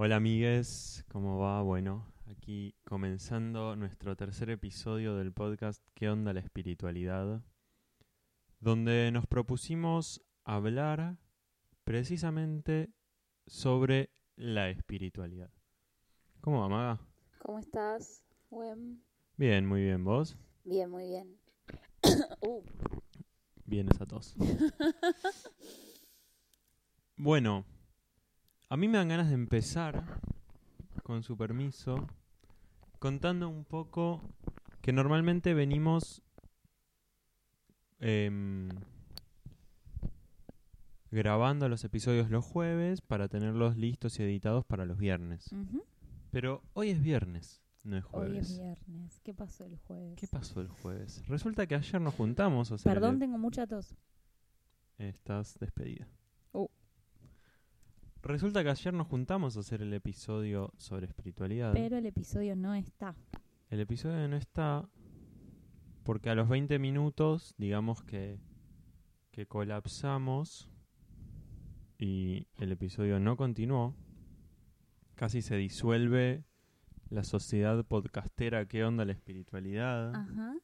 Hola amigues, ¿cómo va? Bueno, aquí comenzando nuestro tercer episodio del podcast ¿Qué onda la espiritualidad? Donde nos propusimos hablar precisamente sobre la espiritualidad. ¿Cómo va, Maga? ¿Cómo estás? Bien, muy bien. ¿Vos? Bien, muy bien. Uh, Bien esa tos. bueno, a mí me dan ganas de empezar, con su permiso, contando un poco que normalmente venimos em, grabando los episodios los jueves para tenerlos listos y editados para los viernes. Pero hoy es viernes, no es Hoy jueves. es viernes. ¿Qué pasó el jueves? ¿Qué pasó el jueves? Resulta que ayer nos juntamos, o sea, Perdón, tengo mucha tos. Estás despedida. Resulta que ayer nos juntamos a hacer el episodio sobre espiritualidad. Pero el episodio no está. El episodio no está porque a los 20 minutos, digamos que, que colapsamos y el episodio no continuó. Casi se disuelve la sociedad podcastera. ¿Qué onda la espiritualidad? Ajá,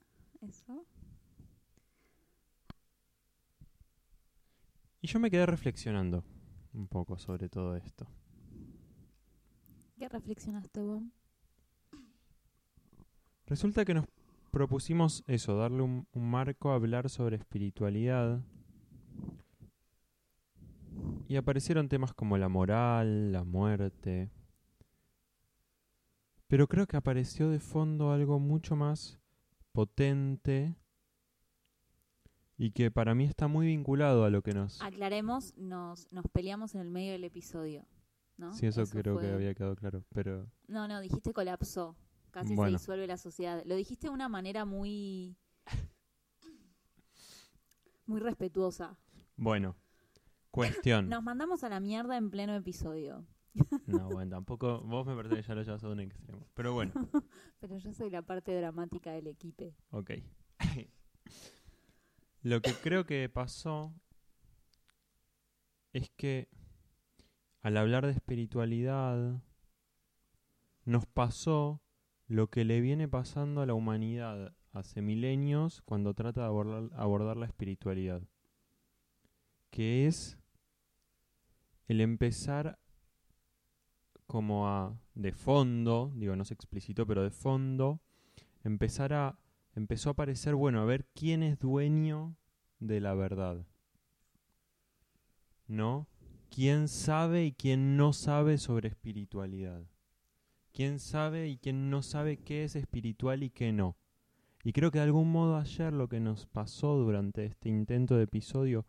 eso. Y yo me quedé reflexionando un poco sobre todo esto. ¿Qué reflexionaste vos? Resulta que nos propusimos eso, darle un, un marco a hablar sobre espiritualidad. Y aparecieron temas como la moral, la muerte. Pero creo que apareció de fondo algo mucho más potente y que para mí está muy vinculado a lo que nos... Aclaremos, nos, nos peleamos en el medio del episodio. ¿no? Sí, eso, creo que había quedado claro, pero... No, no, dijiste colapsó. Casi Bueno. se disuelve la sociedad. Lo dijiste de una manera muy. muy respetuosa. Bueno, cuestión. Nos mandamos a la mierda en pleno episodio. No, bueno, tampoco... Vos me parece que ya lo llevas a un extremo. Pero bueno. Pero yo soy la parte dramática del equipo. Ok. Lo que creo que pasó es que al hablar de espiritualidad nos pasó lo que le viene pasando a la humanidad hace milenios cuando trata de abordar, la espiritualidad, que es el empezar como a, de fondo, digo, no se explicitó, pero de fondo, empezar a empezó a aparecer, bueno, a ver quién es dueño de la verdad. ¿No? ¿Quién sabe y quién no sabe sobre espiritualidad? ¿Quién sabe y quién no sabe qué es espiritual y qué no? Y creo que de algún modo ayer lo que nos pasó durante este intento de episodio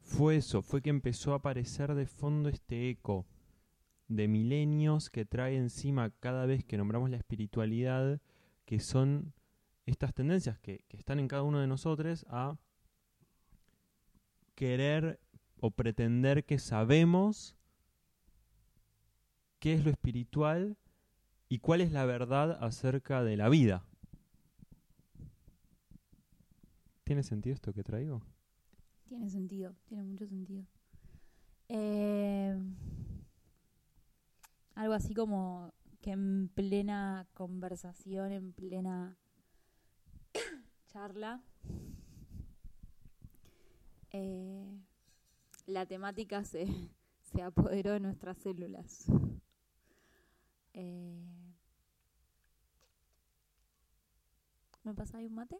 fue eso, fue que empezó a aparecer de fondo este eco de milenios que trae encima cada vez que nombramos la espiritualidad, que son estas tendencias que, están en cada uno de nosotros a querer o pretender que sabemos qué es lo espiritual y cuál es la verdad acerca de la vida. ¿Tiene sentido esto que traigo? Tiene sentido, tiene mucho sentido. Eh, algo así como que en plena conversación, en plena charla, eh, la temática se, se apoderó de nuestras células. Eh, ¿Me pasa ahí un mate?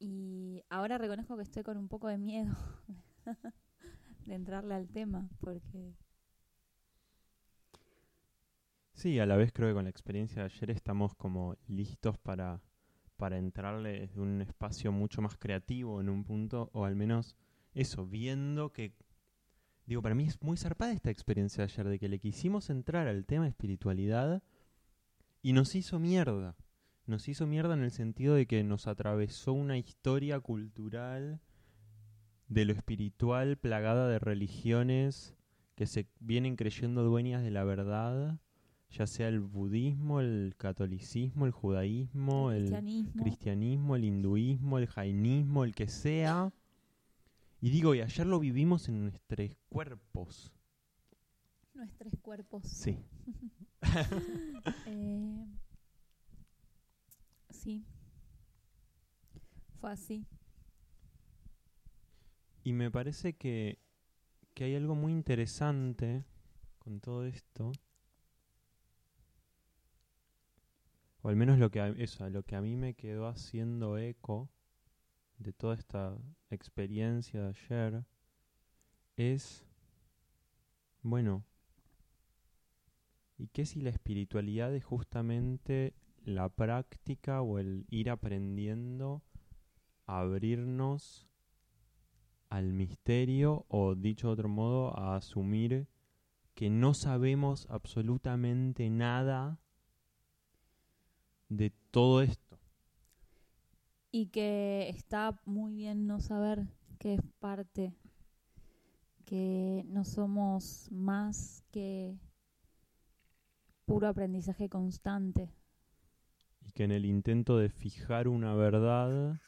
Y ahora reconozco que estoy con un poco de miedo de entrarle al tema, porque Sí, a la vez creo que con la experiencia de ayer estamos como listos para, para entrarle desde un espacio mucho más creativo en un punto, o al menos eso, viendo que... Digo, para mí es muy zarpada esta experiencia de ayer, de que le quisimos entrar al tema espiritualidad y nos hizo mierda. Nos hizo mierda en el sentido de que nos atravesó una historia cultural de lo espiritual plagada de religiones que se vienen creyendo dueñas de la verdad ya sea el budismo, el catolicismo, el judaísmo, el cristianismo. cristianismo, el hinduismo, el jainismo, el que sea, Y digo, y ayer lo vivimos en nuestros cuerpos. Nuestros cuerpos. Sí. Eh, sí. Fue así. Y me parece que, que hay algo muy interesante con todo esto. O al menos lo que a, eso, lo que a mí me quedó haciendo eco de toda esta experiencia de ayer es, bueno, ¿y qué si la espiritualidad es justamente la práctica o el ir aprendiendo a abrirnos al misterio o dicho de otro modo a asumir que no sabemos absolutamente nada de todo esto. Y que está muy bien no saber que es parte, que no somos más que puro aprendizaje constante. Y que en el intento de fijar una verdad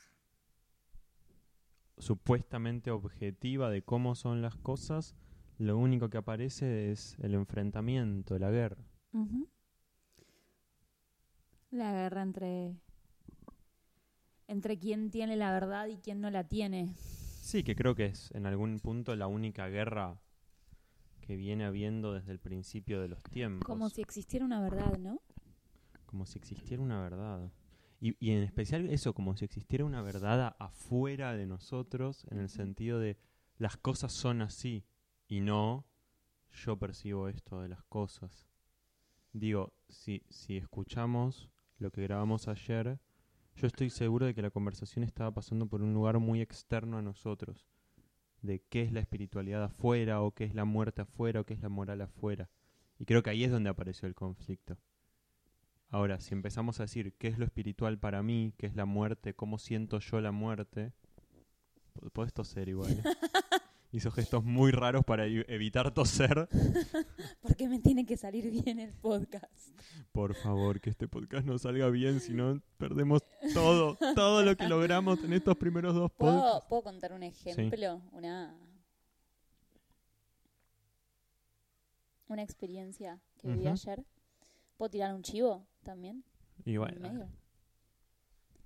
supuestamente objetiva de cómo son las cosas, lo único que aparece es el enfrentamiento, la guerra. La guerra entre entre quién tiene la verdad y quién no la tiene. Sí, que creo que es en algún punto la única guerra que viene habiendo desde el principio de los tiempos. Como si existiera una verdad, ¿no? Como si existiera una verdad. Y, y en especial eso, como si existiera una verdad afuera de nosotros, en el sentido de las cosas son así y no yo percibo esto de las cosas. Digo, si, si escuchamos lo que grabamos ayer, yo estoy seguro de que la conversación estaba pasando por un lugar muy externo a nosotros, de qué es la espiritualidad afuera, o qué es la muerte afuera, o qué es la moral afuera. Y creo que ahí es donde apareció el conflicto. Ahora, si empezamos a decir qué es lo espiritual para mí, qué es la muerte, cómo siento yo la muerte, po- podés toser igual. Hizo gestos muy raros para evitar toser. Porque me tiene que salir bien el podcast. Por favor, que este podcast no salga bien, si no perdemos todo, todo lo que logramos en estos primeros dos ¿Puedo, podcasts. ¿puedo contar un ejemplo? Una una experiencia que viví ayer. ¿Puedo tirar un chivo también? Y en bueno,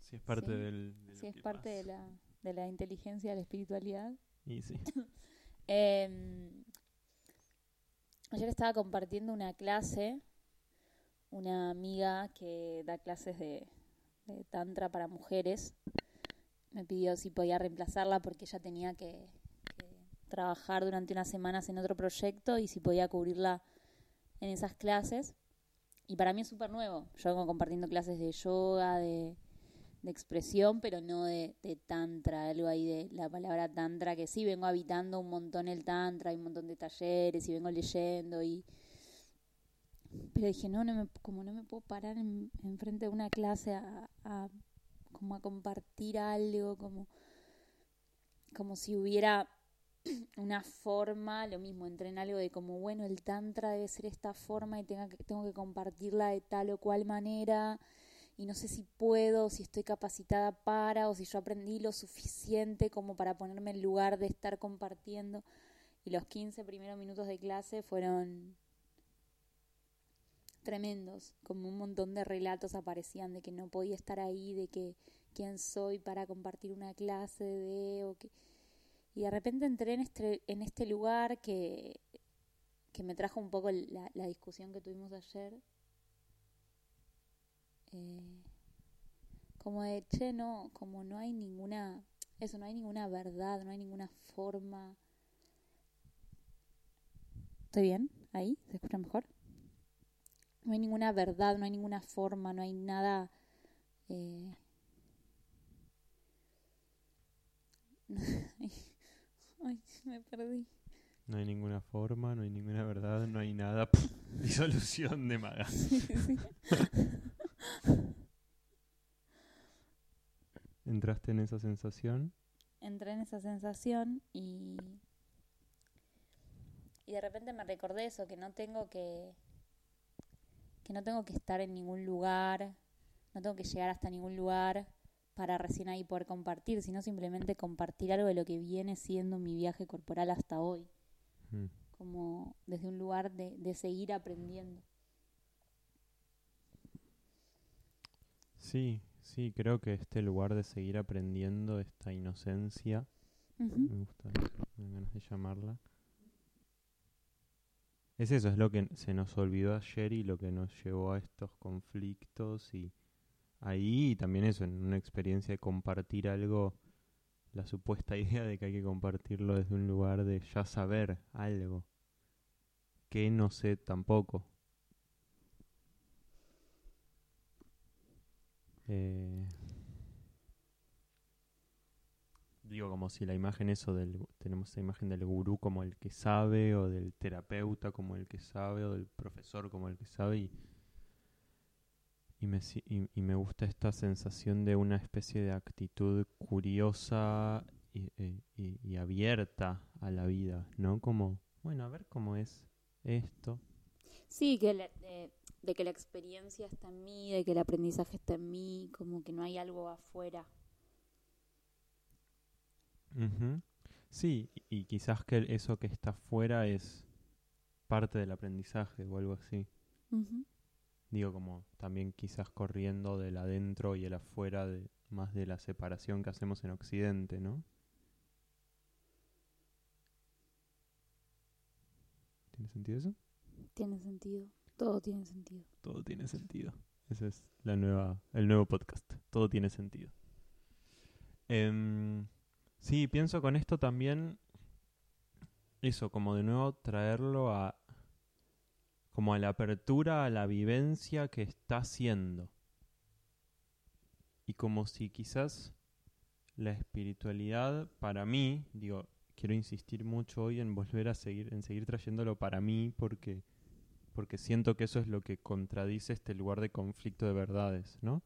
si es parte Sí, del... de lo Sí, es parte de la, de la inteligencia, de la espiritualidad. Y sí. Em, ayer estaba compartiendo una clase, una amiga que da clases de, tantra para mujeres. Me pidió si podía reemplazarla porque ella tenía que, que trabajar durante unas semanas en otro proyecto y si podía cubrirla en esas clases. Y para mí es súper nuevo. Yo vengo compartiendo clases de yoga, de, de expresión, pero no de, tantra, algo ahí de la palabra tantra, que sí vengo habitando un montón el tantra, hay un montón de talleres y vengo leyendo y... Pero dije, no, no me, como no me puedo parar en, enfrente de una clase a, a- como a compartir algo, como, como si hubiera una forma, lo mismo, entré en algo de como, bueno, el tantra debe ser esta forma y tenga que, tengo que compartirla de tal o cual manera y no sé si puedo, si estoy capacitada para o si yo aprendí lo suficiente como para ponerme en lugar de estar compartiendo. Y los 15 primeros minutos de clase fueron tremendos, como un montón de relatos aparecían de que no podía estar ahí, de que quién soy para compartir una clase de o que y de repente entré en este este lugar que que me trajo un poco la discusión que tuvimos ayer eh, como de che no como no hay ninguna eso no hay ninguna verdad no hay ninguna forma estoy bien ahí se escucha mejor no hay ninguna verdad no hay ninguna forma no hay nada eh, ay me perdí No hay ninguna forma, no hay ninguna verdad, no hay nada. Disolución de maga. Sí, sí. ¿Entraste en esa sensación? entré en esa sensación y y de repente me recordé eso que no tengo que que no tengo que estar en ningún lugar no tengo que llegar hasta ningún lugar para recién ahí poder compartir, sino simplemente compartir algo de lo que viene siendo mi viaje corporal hasta hoy, Mm. como desde un lugar de, de seguir aprendiendo. Sí, sí, creo que este lugar de seguir aprendiendo, esta inocencia, me gusta eso, me ganas de llamarla. Es eso, es lo que se nos olvidó ayer y lo que nos llevó a estos conflictos y ahí y también eso, en una experiencia de compartir algo, la supuesta idea de que hay que compartirlo desde un lugar de ya saber algo, que no sé tampoco. Eh, digo, como si la imagen eso del, tenemos esa imagen del gurú como el que sabe, o del terapeuta como el que sabe, o del profesor como el que sabe, y, y, me, y, me gusta esta sensación de una especie de actitud curiosa y, eh, y- abierta a la vida, ¿no? Como, bueno, a ver cómo es esto. Sí, que la- de, de que la experiencia está en mí, de que el aprendizaje está en mí, como que no hay algo afuera. Sí, y quizás que eso que está fuera es parte del aprendizaje o algo así. Digo, como también quizás corriendo del adentro y el afuera de más de la separación que hacemos en Occidente, ¿no? ¿Tiene sentido eso? Tiene sentido, todo tiene sentido. Todo tiene sentido. Ese es la nueva, el nuevo podcast. Todo tiene sentido. Em, sí, pienso con esto también eso, como de nuevo traerlo a como a la apertura a la vivencia que está haciendo. Y como si quizás la espiritualidad para mí, digo, quiero insistir mucho hoy en volver a seguir en seguir trayéndolo para mí porque porque siento que eso es lo que contradice este lugar de conflicto de verdades, ¿no?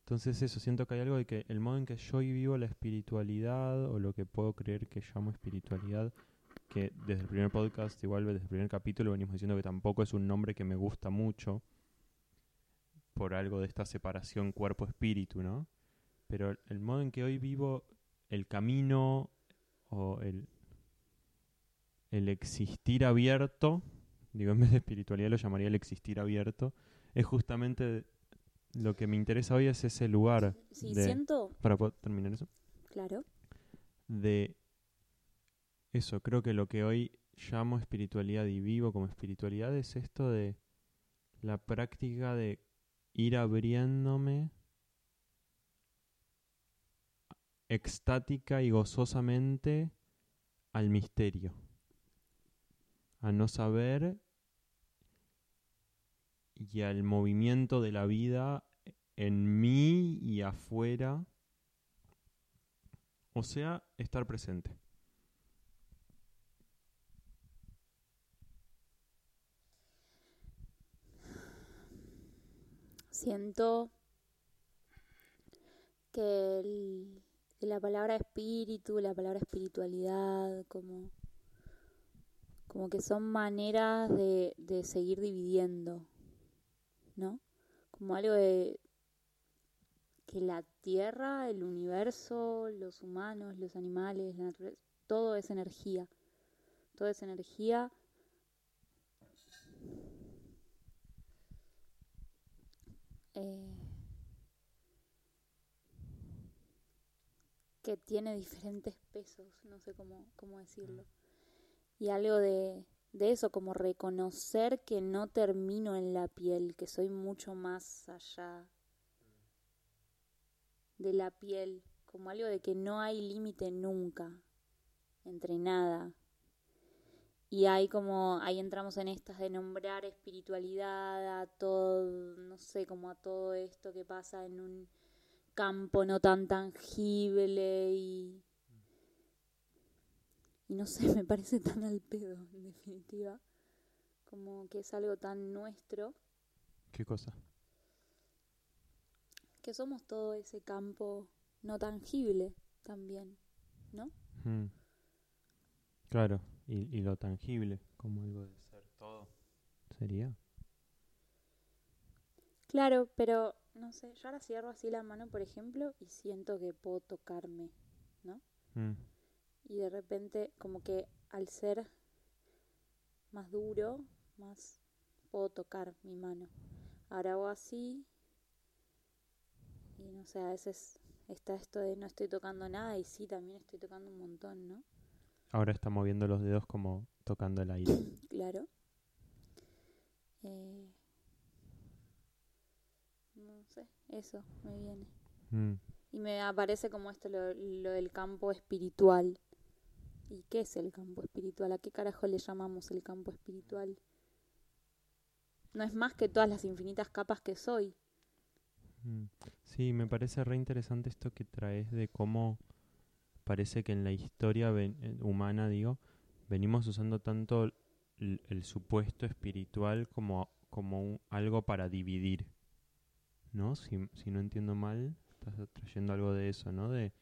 Entonces eso, siento que hay algo de que el modo en que yo vivo la espiritualidad o lo que puedo creer que llamo espiritualidad, que desde el primer podcast, igual desde el primer capítulo venimos diciendo que tampoco es un nombre que me gusta mucho por algo de esta separación cuerpo-espíritu, ¿no? Pero el modo en que hoy vivo el camino o el, el existir abierto, digo, en vez de espiritualidad lo llamaría el existir abierto, es justamente lo que me interesa hoy es ese lugar Sí, de, siento, para poder terminar eso, claro, de eso, creo que lo que hoy llamo espiritualidad y vivo como espiritualidad es esto de la práctica de ir abriéndome extática y gozosamente al misterio, a no saber y al movimiento de la vida en mí y afuera, o sea, estar presente. siento que la palabra espíritu, la palabra espiritualidad, como, como que son maneras de seguir dividiendo, ¿no? Como algo de que la tierra, el universo, los humanos, los animales, la naturaleza, todo es energía. Todo es energía. eh, que tiene diferentes pesos, no sé cómo, cómo decirlo. Y algo de, de eso, como reconocer que no termino en la piel, que soy mucho más allá de la piel, como algo de que no hay límite nunca entre nada. Y ahí como, ahí entramos en estas de nombrar espiritualidad a todo, no sé, como a todo esto que pasa en un campo no tan tangible y... Y no sé, me parece tan al pedo, en definitiva. Como que es algo tan nuestro, ¿Qué cosa? que somos todo ese campo no tangible también, ¿no? Mm. Claro, y, y lo tangible, como algo de ser todo, sería. Claro, pero no sé, yo ahora cierro así la mano, por ejemplo, y siento que puedo tocarme, ¿no? Mm, Y de repente, como que al ser más duro, más puedo tocar mi mano. Ahora hago así, y no sé, a veces está esto de no estoy tocando nada, y sí, también estoy tocando un montón, ¿no? Ahora está moviendo los dedos como tocando el aire. Claro. Eh, no sé, eso me viene. Mm, Y me aparece como esto, lo, lo del campo espiritual. ¿Y qué es el campo espiritual? ¿A qué carajo le llamamos el campo espiritual? No es más que todas las infinitas capas que soy. mm. Sí, me parece re interesante esto que traes de cómo parece que en la historia eh, humana, digo, venimos usando tanto el, el supuesto espiritual como, como un- algo para dividir, ¿no? Si, si no entiendo mal, estás trayendo algo de eso, ¿no? De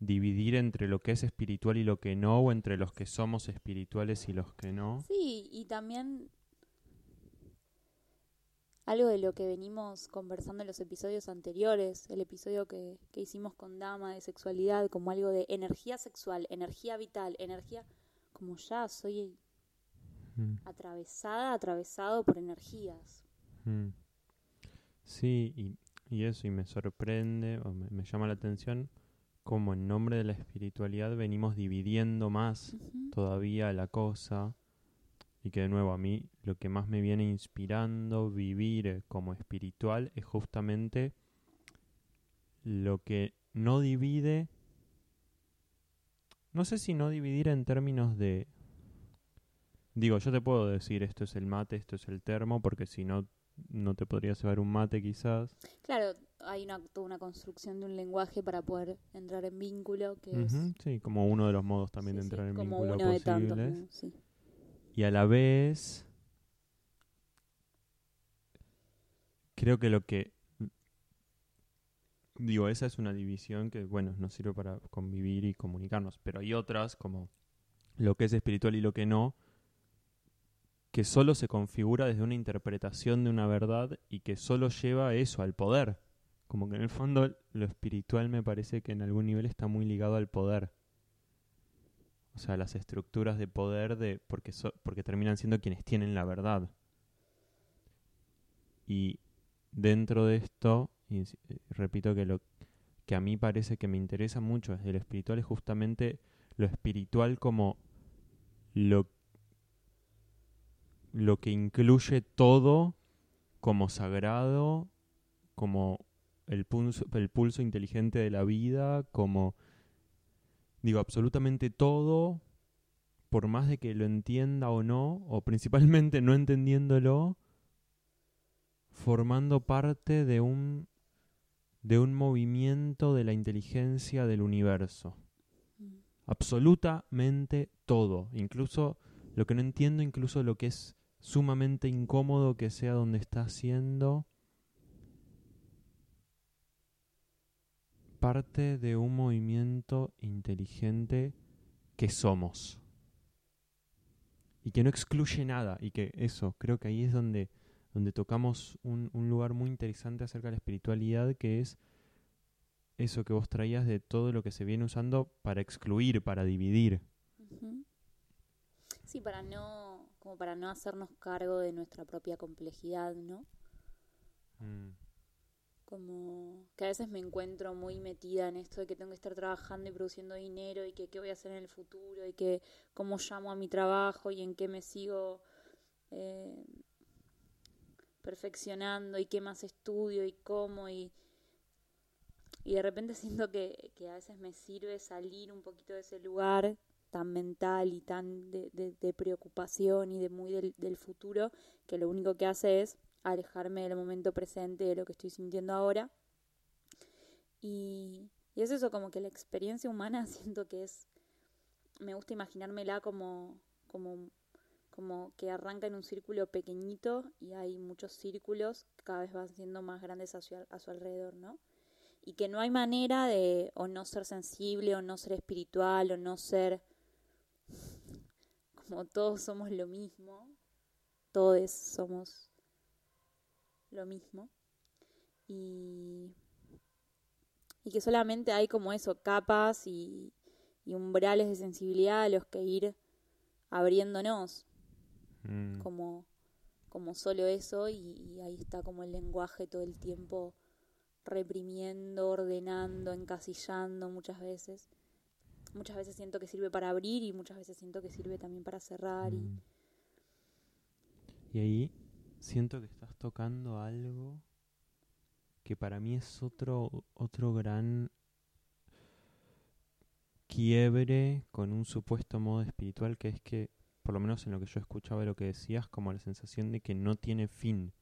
dividir entre lo que es espiritual y lo que no, o entre los que somos espirituales y los que no. Sí, y también algo de lo que venimos conversando en los episodios anteriores, el episodio que, que hicimos con Dama de sexualidad, como algo de energía sexual, energía vital, energía, como ya soy Mm. atravesada, atravesado por energías. Mm. Sí, y, y eso, y me sorprende, o me, me llama la atención, como en nombre de la espiritualidad venimos dividiendo más todavía la cosa, y que de nuevo a mí lo que más me viene inspirando vivir eh, como espiritual es justamente lo que no divide, no sé si no dividir en términos de, digo, yo te puedo decir esto es el mate, esto es el termo, porque si no, no te podría llevar un mate quizás. Claro, hay una, toda una construcción de un lenguaje para poder entrar en vínculo, que es sí, como uno de los modos también sí, de sí, entrar en como vínculo uno de tantos. Sí. Y a la vez, creo que lo que... Digo, esa es una división que, bueno, nos sirve para convivir y comunicarnos, pero hay otras como lo que es espiritual y lo que no, que solo se configura desde una interpretación de una verdad y que solo lleva eso al poder. Como que en el fondo lo espiritual me parece que en algún nivel está muy ligado al poder. O sea, las estructuras de poder de porque porque terminan siendo quienes tienen la verdad. Y dentro de esto, eh, repito que lo que a mí parece que me interesa mucho desde lo espiritual es justamente lo espiritual como lo lo que incluye todo como sagrado, como el pulso, el pulso inteligente de la vida, como digo, absolutamente todo, por más de que lo entienda o no, o principalmente no entendiéndolo, formando parte de un de un movimiento de la inteligencia del universo. Absolutamente todo, incluso lo que no entiendo, incluso lo que es sumamente incómodo que sea donde está haciendo parte de un movimiento inteligente que somos y que no excluye nada y que eso creo que ahí es donde donde tocamos un, un lugar muy interesante acerca de la espiritualidad que es eso que vos traías de todo lo que se viene usando para excluir, para dividir. Sí, para no, como para no hacernos cargo de nuestra propia complejidad, ¿no? Como que a veces me encuentro muy metida en esto de que tengo que estar trabajando y produciendo dinero y que qué voy a hacer en el futuro y que cómo llamo a mi trabajo y en qué me sigo eh, perfeccionando y qué más estudio y cómo y, y de repente siento que, que a veces me sirve salir un poquito de ese lugar tan mental y tan de, de- de preocupación y de muy del, del futuro que lo único que hace es alejarme del momento presente de lo que estoy sintiendo ahora y, y es eso como que la experiencia humana siento que es me gusta imaginármela como como como que arranca en un círculo pequeñito y hay muchos círculos que cada vez van siendo más grandes a su, a su alrededor, ¿no? Y que no hay manera de o no ser sensible o no ser espiritual o no ser como todos somos lo mismo, todos somos lo mismo. y, y que solamente hay como eso, capas y, y umbrales de sensibilidad a los que ir abriéndonos, Mm. como, como solo eso, y, y ahí está como el lenguaje todo el tiempo reprimiendo, ordenando, encasillando muchas veces. Muchas veces siento que sirve para abrir y muchas veces siento que sirve también para cerrar. Y, Mm. Y ahí siento que estás tocando algo que para mí es otro, otro gran quiebre con un supuesto modo espiritual que es que, por lo menos en lo que yo escuchaba de lo que decías, como la sensación de que no tiene fin.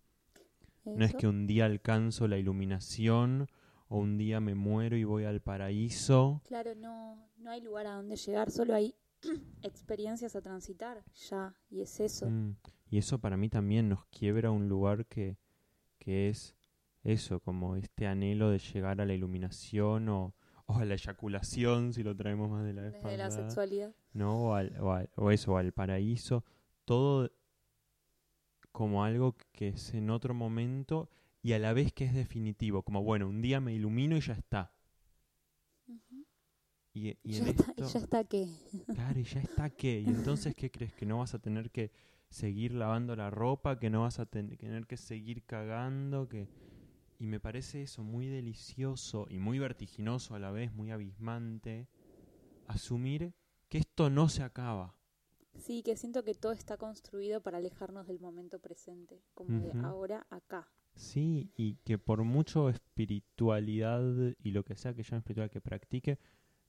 No es que un día alcanzo la iluminación o un día me muero y voy al paraíso. Claro, no, no hay lugar a donde llegar, solo hay experiencias a transitar, ya, y es eso. Mm, Y eso para mí también nos quiebra un lugar que, que es eso, como este anhelo de llegar a la iluminación o, o a la eyaculación, si lo traemos más de la vez Desde la sexualidad. ¿no? O, al- o al- o eso, o al paraíso, todo como algo que es en otro momento y a la vez que es definitivo, como bueno, un día me ilumino y ya está. Y, y Y en ya está, y ya está qué. Claro, y ya está qué. Y entonces, ¿qué crees? ¿Que no vas a tener que seguir lavando la ropa? ¿Que no vas a ten- tener que seguir cagando? que Y me parece eso muy delicioso y muy vertiginoso a la vez, muy abismante, asumir que esto no se acaba. Sí, que siento que todo está construido para alejarnos del momento presente, como de ahora acá. Sí, y que por mucho espiritualidad y lo que sea que llame espiritual que practique,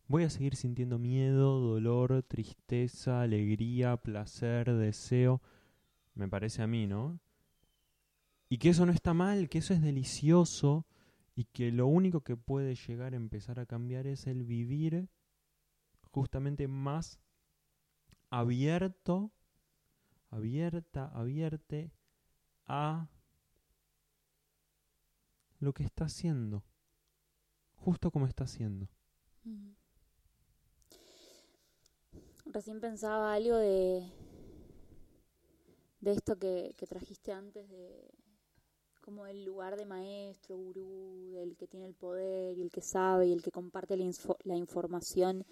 voy a seguir sintiendo miedo, dolor, tristeza, alegría, placer, deseo. Me parece a mí, ¿no? Y que eso no está mal, que eso es delicioso y que lo único que puede llegar a empezar a cambiar es el vivir justamente más abierto, abierta, abierte a lo que está haciendo. Justo como está haciendo. Recién pensaba algo de, de esto que, trajiste antes, de como el lugar de maestro, gurú, del que tiene el poder y el que sabe y el que comparte la, info- la información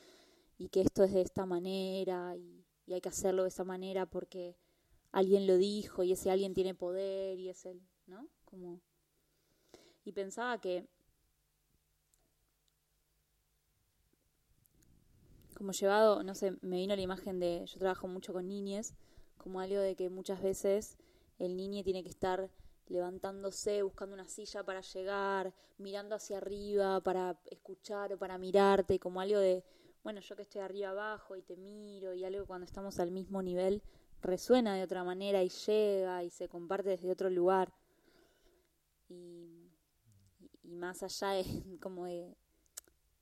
y que esto es de esta manera y, y hay que hacerlo de esa manera porque alguien lo dijo y ese alguien tiene poder y es el, ¿no? Como y pensaba que como llevado, no sé, me vino la imagen de, yo trabajo mucho con niñes, como algo de que muchas veces el niño tiene que estar levantándose, buscando una silla para llegar, mirando hacia arriba para escuchar o para mirarte, como algo de, bueno, yo que estoy arriba abajo y te miro y algo cuando estamos al mismo nivel resuena de otra manera y llega y se comparte desde otro lugar. Y, y más allá de como de,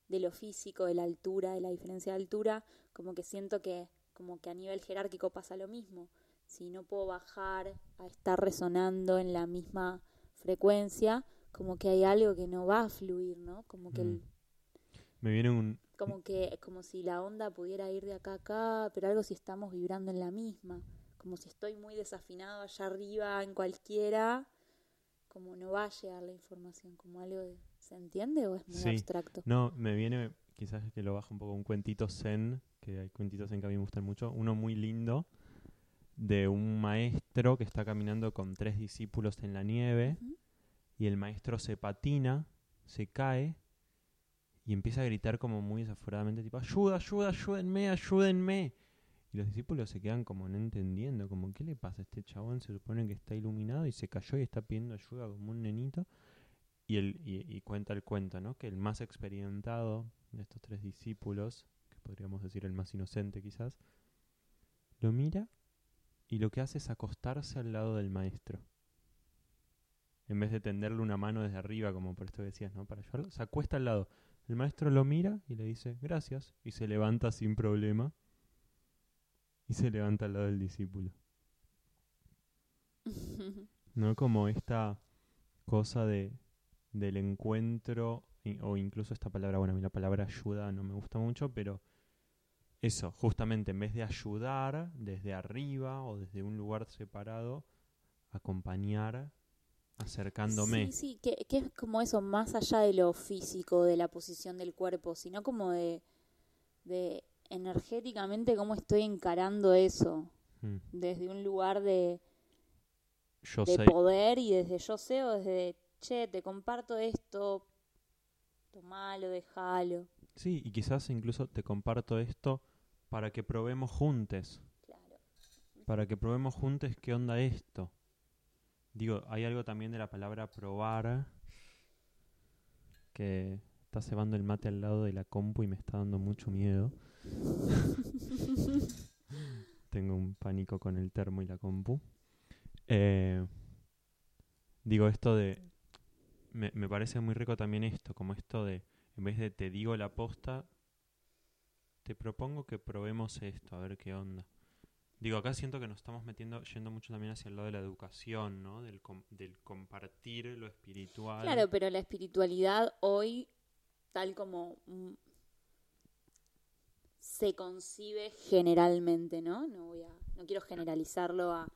de lo físico, de la altura, de la diferencia de altura, como que siento que como que a nivel jerárquico pasa lo mismo. Si no puedo bajar a estar resonando en la misma frecuencia, como que hay algo que no va a fluir, ¿no? Como que el- Mm. Me viene un... como que como si la onda pudiera ir de acá a acá, pero algo si estamos vibrando en la misma, como si estoy muy desafinado allá arriba en cualquiera, como no va a llegar la información, como algo de, ¿se entiende o es muy Sí. abstracto? No, me viene, quizás que lo baja un poco, un cuentito zen, que hay cuentitos zen que a mí me gustan mucho, uno muy lindo, de un maestro que está caminando con tres discípulos en la nieve, y el maestro se patina, se cae, y empieza a gritar como muy desaforadamente, tipo, ayuda, ayuda, ayúdenme, ayúdenme. Y los discípulos se quedan como no entendiendo, como, ¿qué le pasa a este chabón? Se supone que está iluminado y se cayó y está pidiendo ayuda como un nenito. Y, el, y, y cuenta el cuento, ¿no? Que el más experimentado de estos tres discípulos, que podríamos decir el más inocente quizás, lo mira y lo que hace es acostarse al lado del maestro. En vez de tenderle una mano desde arriba, como por esto decías, ¿no? Para ayudarlo, se acuesta al lado. El maestro lo mira y le dice, gracias, y se levanta sin problema. Y se levanta al lado del discípulo. ¿No? Como esta cosa de del encuentro, o incluso esta palabra, bueno, a mí la palabra ayuda no me gusta mucho, pero eso, justamente en vez de ayudar desde arriba o desde un lugar separado, acompañar acercándome. Sí, sí, que, que es como eso, más allá de lo físico, de la posición del cuerpo, sino como de, de energéticamente cómo estoy encarando eso, Mm. desde un lugar de, Yo de sé. poder y desde yo sé o desde, che, te comparto esto, tomalo, déjalo. Sí, y quizás incluso te comparto esto para que probemos juntos. Claro. Para que probemos juntos qué onda esto. Digo, hay algo también de la palabra probar que está cebando el mate al lado de la compu y me está dando mucho miedo. Tengo un pánico con el termo y la compu. Eh, digo, esto de... Me, me parece muy rico también esto, como esto de, en vez de te digo la posta, te propongo que probemos esto, a ver qué onda. Digo, acá siento que nos estamos metiendo, yendo mucho también hacia el lado de la educación, ¿no? Del, com- del compartir lo espiritual. Claro, pero la espiritualidad hoy, tal como mm, se concibe generalmente, ¿no? No voy a, no quiero generalizarlo a,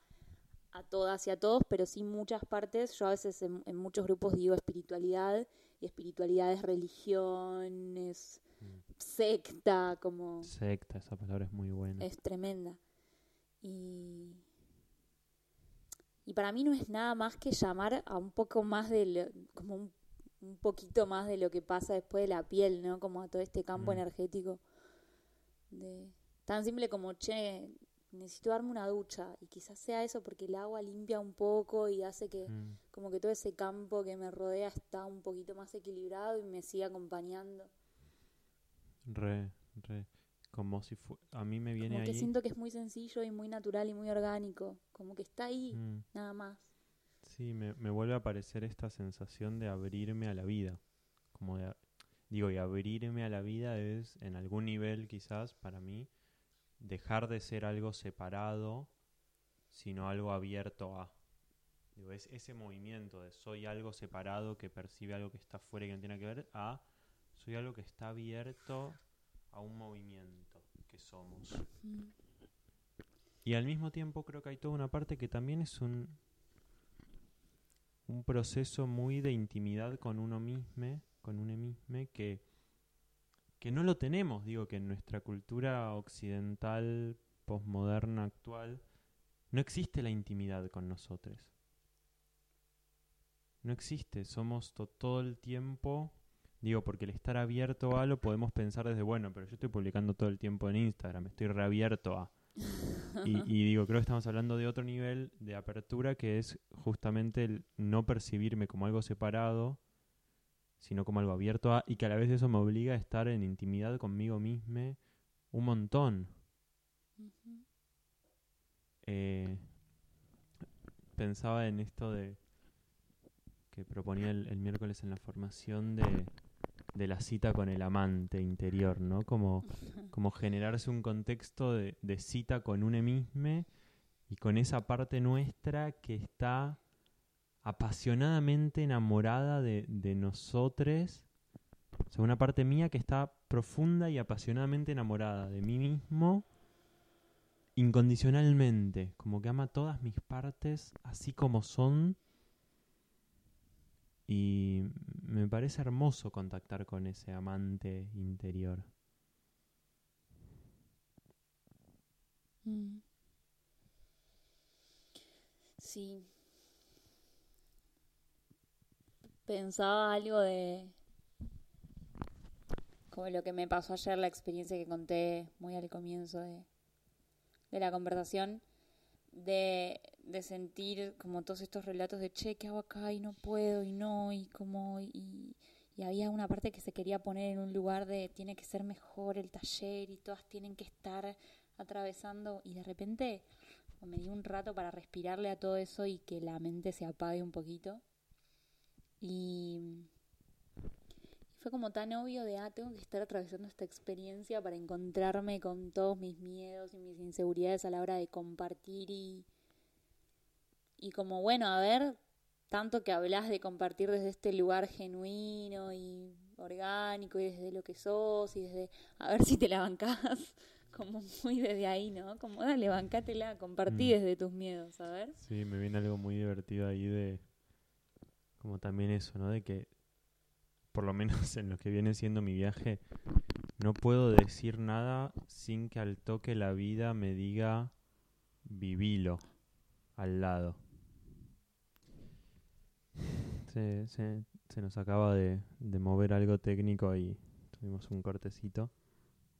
a todas y a todos, pero sí muchas partes. Yo a veces en, en muchos grupos digo espiritualidad y espiritualidad es religión, es Mm. secta, como Secta, esa palabra es muy buena. es tremenda. Y, y para mí no es nada más que llamar a un poco más de lo, como un, un poquito más de lo que pasa después de la piel, ¿no? Como a todo este campo Mm. energético. De, tan simple como, che, necesito darme una ducha. Y quizás sea eso porque el agua limpia un poco y hace que Mm. como que todo ese campo que me rodea está un poquito más equilibrado y me sigue acompañando. Re, re. Como si fu- a mí me viene Como que ahí. siento que es muy sencillo y muy natural y muy orgánico. Como que está ahí, Mm. nada más. Sí, me, me vuelve a aparecer esta sensación de abrirme a la vida. Como de, digo, y abrirme a la vida es, en algún nivel quizás, para mí, dejar de ser algo separado, sino algo abierto a. Digo, es ese movimiento de soy algo separado que percibe algo que está fuera y que no tiene que ver, a soy algo que está abierto a un movimiento que somos. Mm. Y al mismo tiempo creo que hay toda una parte que también es un, un proceso muy de intimidad con uno mismo, con uno mismo, que, que no lo tenemos, digo, que en nuestra cultura occidental, posmoderna, actual, no existe la intimidad con nosotros. No existe, somos to- todo el tiempo, digo, porque el estar abierto a lo podemos pensar desde, bueno, pero yo estoy publicando todo el tiempo en Instagram, estoy reabierto a... Y, y digo, creo que estamos hablando de otro nivel de apertura que es justamente el no percibirme como algo separado, sino como algo abierto a, y que a la vez eso me obliga a estar en intimidad conmigo mismo un montón. Eh, pensaba en esto de que proponía el, el miércoles en la formación de, de la cita con el amante interior, ¿no? Como como generarse un contexto de, de cita con uno mismo y con esa parte nuestra que está apasionadamente enamorada de, de nosotros. O sea, una parte mía que está profunda y apasionadamente enamorada de mí mismo incondicionalmente, como que ama todas mis partes así como son. Y me parece hermoso contactar con ese amante interior. Mm. Sí. Pensaba algo de como lo que me pasó ayer, la experiencia que conté muy al comienzo de, de la conversación, de, de sentir como todos estos relatos de che, ¿qué hago acá? Y no puedo, y no, y como, y, y había una parte que se quería poner en un lugar de tiene que ser mejor el taller y todas tienen que estar atravesando y de repente me di un rato para respirarle a todo eso y que la mente se apague un poquito. Y fue como tan obvio de, ah, tengo que estar atravesando esta experiencia para encontrarme con todos mis miedos y mis inseguridades a la hora de compartir y, y como, bueno, a ver, tanto que hablas de compartir desde este lugar genuino y orgánico y desde lo que sos y desde, a ver si te la bancás, como muy desde ahí, ¿no? Como, dale, bancátela, compartí Mm. desde tus miedos, a ver. Sí, me viene algo muy divertido ahí de como también eso, ¿no? De que, por lo menos en lo que viene siendo mi viaje, no puedo decir nada sin que al toque la vida me diga vivilo al lado. Se, se, se nos acaba de, de mover algo técnico y tuvimos un cortecito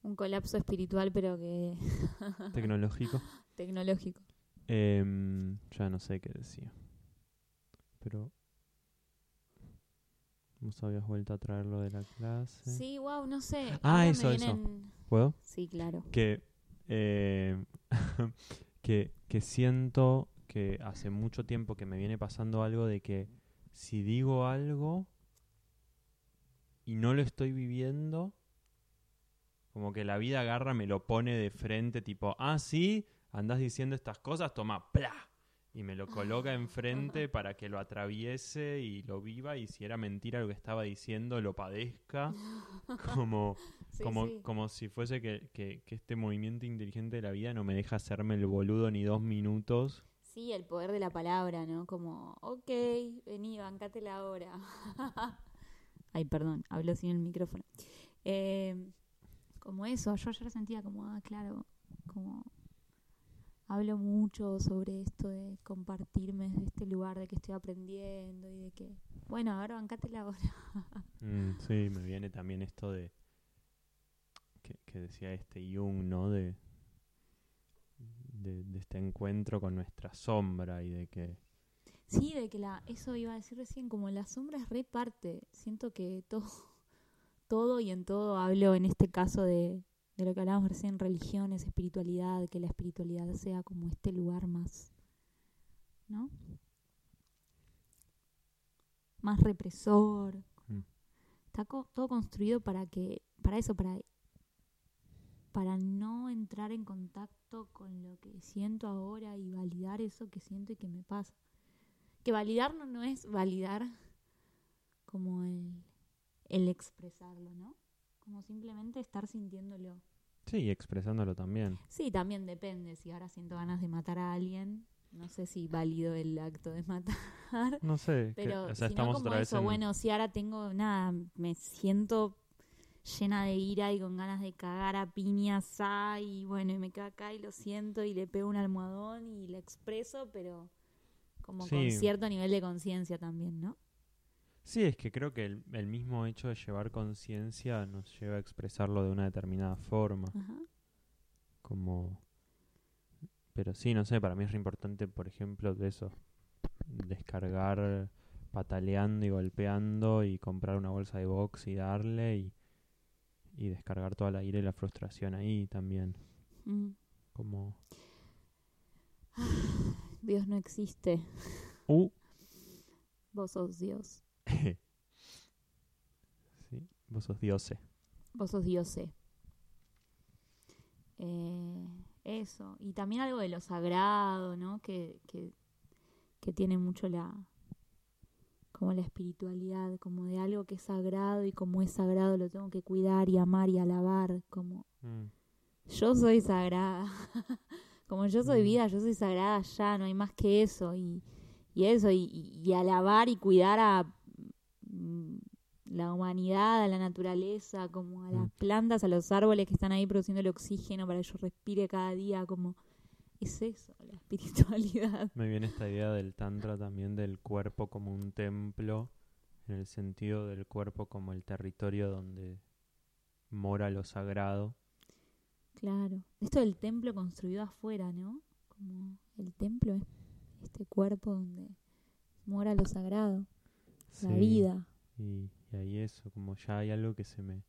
Un colapso espiritual, pero que tecnológico. tecnológico. Em, ya no sé qué decía. Pero vos habías vuelto a traerlo de la clase. Sí, wow, no sé. Ah, ahora eso, eso. vienen- ¿Puedo? Sí, claro. que, eh, que, que siento que hace mucho tiempo que me viene pasando algo de que si digo algo y no lo estoy viviendo, como que la vida agarra, me lo pone de frente, tipo, ah, sí, andás diciendo estas cosas, toma, ¡pla! Y me lo coloca enfrente para que lo atraviese y lo viva, y si era mentira lo que estaba diciendo, lo padezca, como Sí, como, sí. como si fuese que, que, que este movimiento inteligente de la vida no me deja hacerme el boludo ni dos minutos. Sí, el poder de la palabra, ¿no? Como, ok, vení, bancátela ahora. Ay, perdón, hablo sin el micrófono. Eh, como eso, yo ayer sentía como, ah, claro, como hablo mucho sobre esto de compartirme desde este lugar, de que estoy aprendiendo y de que, bueno, ahora bancátela ahora. Mm, sí, me viene también esto de que, que decía este Jung, ¿no? De, de, de este encuentro con nuestra sombra y de que Sí, de que la, eso iba a decir recién, como la sombra es reparte. Siento que todo, todo y en todo hablo en este caso de, de lo que hablábamos recién, religiones, espiritualidad, que la espiritualidad sea como este lugar más, ¿no? Más represor. Mm. Está co- todo construido para que, para eso, para, para no entrar en contacto con lo que siento ahora y validar eso que siento y que me pasa que validar no, no es validar como el, el expresarlo, ¿no? Como simplemente estar sintiéndolo. sí, expresándolo también. Sí, también depende. Si ahora siento ganas de matar a alguien, no sé si valido el acto de matar. No sé, que- Pero o sea, estamos como otra vez eso, en- bueno, si ahora tengo nada, me siento llena de ira y con ganas de cagar a piñas, ah, y bueno, y me quedo acá y lo siento y le pego un almohadón y le expreso, pero como con cierto nivel de conciencia también, ¿no? Sí, es que creo que el, el mismo hecho de llevar conciencia nos lleva a expresarlo de una determinada forma. Ajá. como pero sí no sé para mí es re importante por ejemplo de eso descargar pataleando y golpeando y comprar una bolsa de box y darle y, y descargar toda la ira y la frustración ahí también Mm. como Dios no existe, uh vos sos Dios, sí vos sos diose vos sos Diose. Eh, eso, y también algo de lo sagrado, ¿no? Que, que, que tiene mucho la como la espiritualidad, como de algo que es sagrado y como es sagrado lo tengo que cuidar y amar y alabar, como Mm, yo soy sagrada. Como yo soy Mm. vida, yo soy sagrada ya, no hay más que eso. Y, y eso, y, alabar y cuidar a la humanidad, a la naturaleza, como a las Mm. plantas, a los árboles que están ahí produciendo el oxígeno para que yo respire cada día, como es eso, la espiritualidad. me viene esta idea del tantra también del cuerpo como un templo en el sentido del cuerpo como el territorio donde mora lo sagrado Claro. Esto del templo construido afuera, ¿no? Como el templo es este cuerpo donde mora lo sagrado, la vida. Y, y ahí eso, como ya hay algo que se me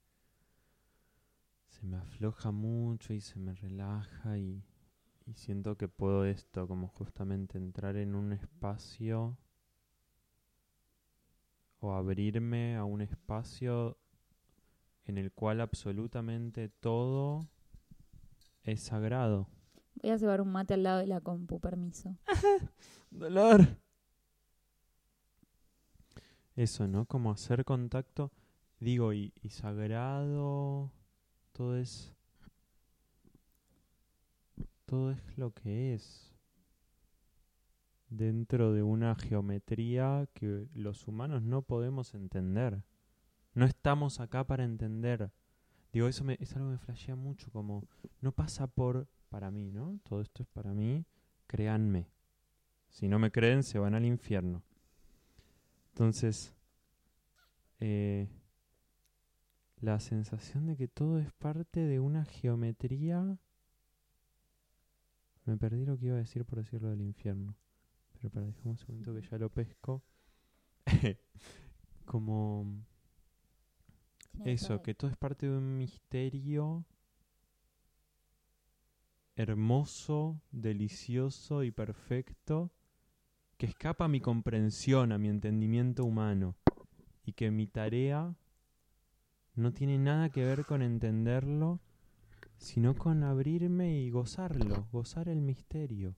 se me afloja mucho y se me relaja y, y siento que puedo esto, como justamente entrar en un espacio o abrirme a un espacio en el cual absolutamente todo es sagrado. Voy a llevar un mate al lado de la compu, permiso. Dolor. Eso, ¿no? Como hacer contacto, digo, y, sagrado, todo es... Todo es lo que es. dentro de una geometría que los humanos no podemos entender. No estamos acá para entender. Digo, eso me, es algo que me flashea mucho, como no pasa por para mí, ¿no? Todo esto es para mí, créanme. Si no me creen, se van al infierno. Entonces, eh, la sensación de que todo es parte de una geometría... Me perdí lo que iba a decir por decirlo del infierno. Pero para dejar un segundo que ya lo pesco. Como eso, que todo es parte de un misterio hermoso, delicioso y perfecto que escapa a mi comprensión, a mi entendimiento humano y que mi tarea no tiene nada que ver con entenderlo, sino con abrirme y gozarlo, gozar el misterio,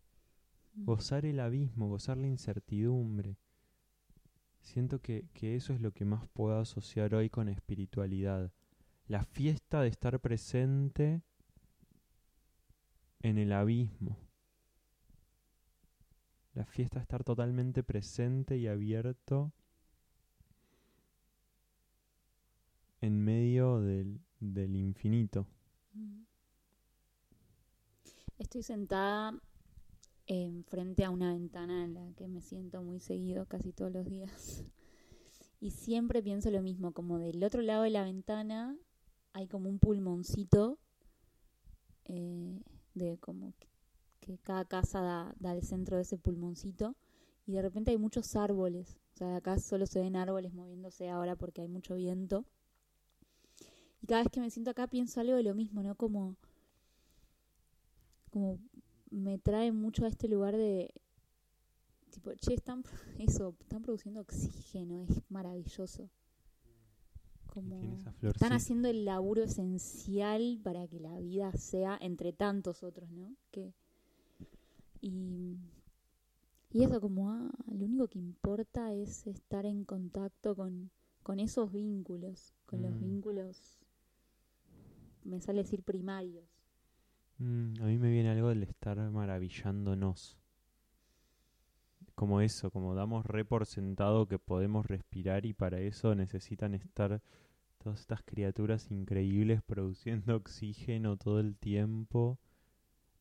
Mm. gozar el abismo, gozar la incertidumbre. Siento que, que eso es lo que más puedo asociar hoy con espiritualidad. La fiesta de estar presente en el abismo. La fiesta estar totalmente presente y abierto en medio del, del infinito. Mm. Estoy sentada en frente a una ventana en la que me siento muy seguido casi todos los días. Y siempre pienso lo mismo, como del otro lado de la ventana hay como un pulmoncito eh, de como que, cada casa da, da al centro de ese pulmoncito y de repente hay muchos árboles. O sea, acá solo se ven árboles moviéndose ahora porque hay mucho viento. Y cada vez que me siento acá pienso algo de lo mismo, ¿no? Como, como me trae mucho a este lugar de tipo, che, están eso, están produciendo oxígeno, es maravilloso. Como están haciendo el laburo esencial para que la vida sea entre tantos otros, ¿no? Que y y eso como ah, lo único que importa es estar en contacto con con esos vínculos, con los Mm. vínculos me sale decir primarios. Mm, a mí me viene algo del estar maravillándonos. Como eso, como damos re por sentado que podemos respirar y para eso necesitan estar todas estas criaturas increíbles produciendo oxígeno todo el tiempo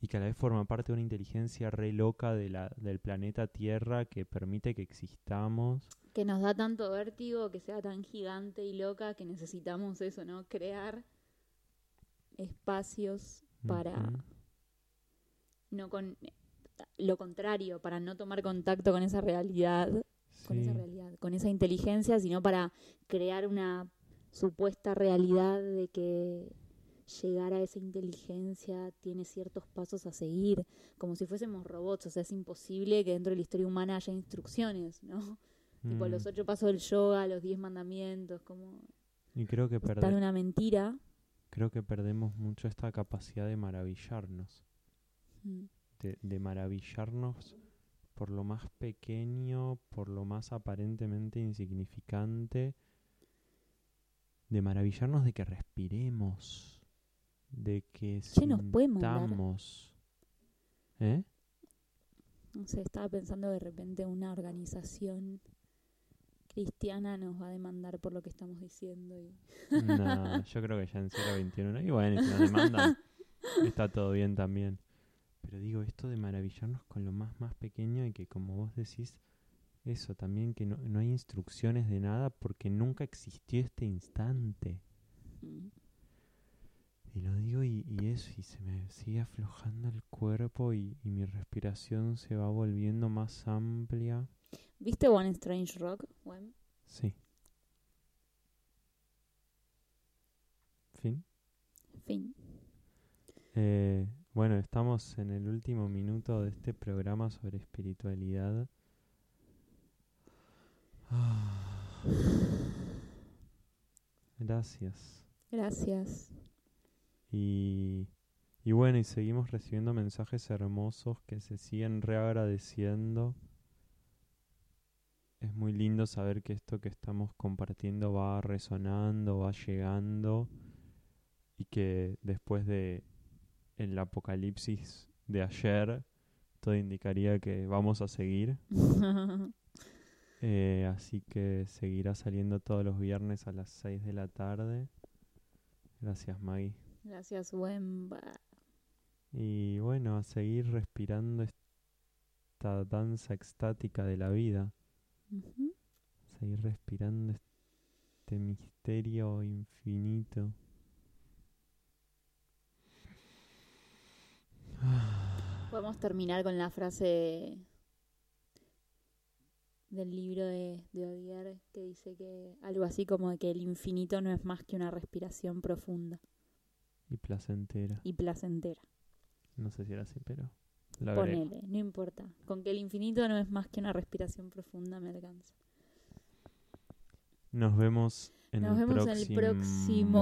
y que a la vez forma parte de una inteligencia re loca de la, del planeta Tierra que permite que existamos. que nos da tanto vértigo, que sea tan gigante y loca, que necesitamos eso, ¿no? Crear espacios para no con lo contrario, para no tomar contacto con esa realidad, con esa realidad, con esa inteligencia, sino para crear una supuesta realidad de que llegar a esa inteligencia tiene ciertos pasos a seguir, como si fuésemos robots, o sea, es imposible que dentro de la historia humana haya instrucciones, ¿no? Tipo Mm. los ocho pasos del yoga, los diez mandamientos, como Y creo que, perde- una mentira. creo que perdemos mucho esta capacidad de maravillarnos. Mm. de, de maravillarnos por lo más pequeño, por lo más aparentemente insignificante, de maravillarnos de que respiremos, de que Che, nos puede mandar. sintamos. ¿Eh? No sé, estaba pensando de repente una organización cristiana nos va a demandar por lo que estamos diciendo. Y... No, yo creo que ya en siglo XXI. Y bueno, si nos demandan, está todo bien también. Pero digo, esto de maravillarnos con lo más, más pequeño y que como vos decís, eso también, que no, no hay instrucciones de nada porque nunca existió este instante. Mm. Y lo digo y, y eso, y se me sigue aflojando el cuerpo y, y mi respiración se va volviendo más amplia. ¿Viste One Strange Rock? Juan? Sí. Fin. Fin. Eh, bueno, estamos en el último minuto de este programa sobre espiritualidad. Ah. Gracias. Gracias. Y, y bueno, y seguimos recibiendo mensajes hermosos que se siguen reagradeciendo. Es muy lindo saber que esto que estamos compartiendo va resonando, va llegando y que después de el apocalipsis de ayer, todo indicaría que vamos a seguir. Eh, así que seguirá saliendo todos los viernes a las 6 de la tarde. Gracias, Maggie. Gracias, Wemba. Y bueno, a seguir respirando esta danza extática de la vida. Ujú. Seguir respirando este misterio infinito. Podemos terminar con la frase del libro de, de Odier que dice que algo así como que el infinito no es más que una respiración profunda Y placentera. y placentera. No sé si era así, pero la veré. Ponele, no importa. Con que el infinito no es más que una respiración profunda me alcanza. Nos vemos en Nos el vemos próximo. en el próximo.